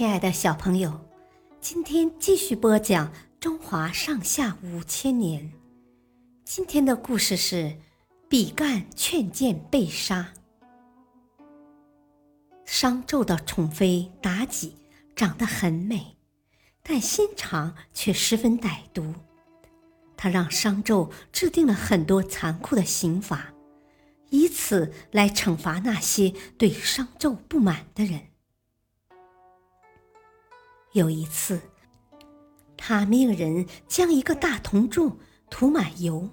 亲爱的小朋友，今天继续播讲《中华上下五千年》。今天的故事是比干劝谏被杀。商纣的宠妃妲己长得很美，但心肠却十分歹毒。他让商纣制定了很多残酷的刑罚，以此来惩罚那些对商纣不满的人。有一次，他命人将一个大铜柱涂满油，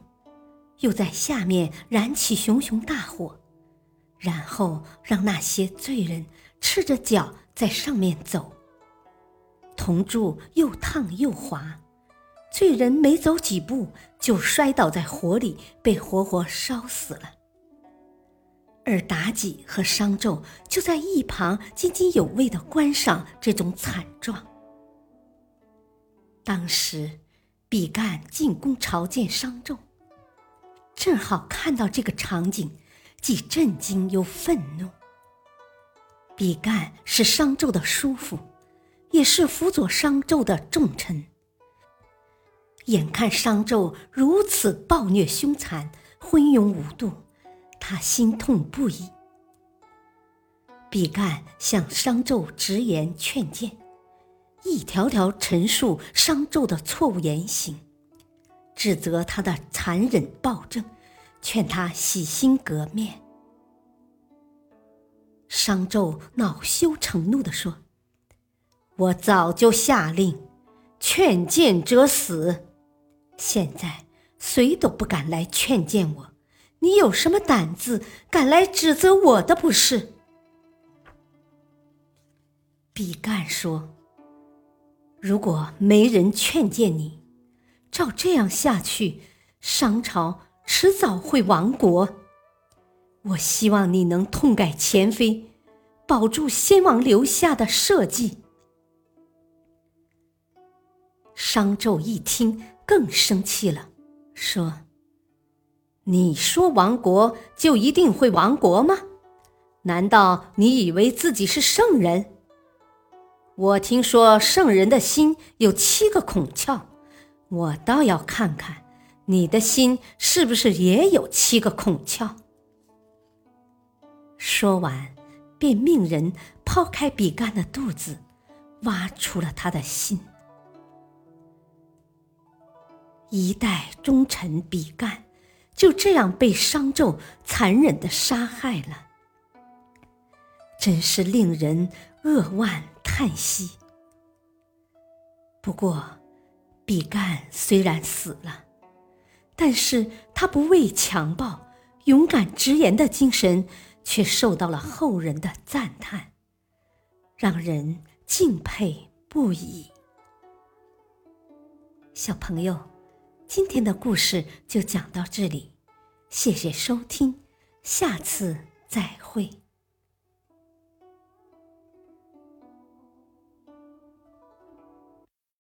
又在下面燃起熊熊大火，然后让那些罪人赤着脚在上面走。铜柱又烫又滑，罪人没走几步就摔倒在火里，被活活烧死了。而妲己和商纣就在一旁津津有味的观赏这种惨状。当时，比干进宫朝见商纣，正好看到这个场景，既震惊又愤怒。比干是商纣的叔父，也是辅佐商纣的重臣。眼看商纣如此暴虐凶残、昏庸无度，他心痛不已。比干向商纣直言劝谏。一条条陈述商纣的错误言行，指责他的残忍暴政，劝他洗心革面。商纣恼羞成怒地说：“我早就下令，劝谏者死。现在谁都不敢来劝谏我，你有什么胆子敢来指责我的不是？”比干说。如果没人劝谏你，照这样下去，商朝迟早会亡国。我希望你能痛改前非，保住先王留下的社稷。商纣一听更生气了，说：“你说亡国就一定会亡国吗？难道你以为自己是圣人？”我听说圣人的心有七个孔窍，我倒要看看你的心是不是也有七个孔窍。说完，便命人抛开比干的肚子，挖出了他的心。一代忠臣比干就这样被商纣残忍的杀害了，真是令人扼腕。叹息。不过，比干虽然死了，但是他不畏强暴、勇敢直言的精神，却受到了后人的赞叹，让人敬佩不已。小朋友，今天的故事就讲到这里，谢谢收听，下次再会。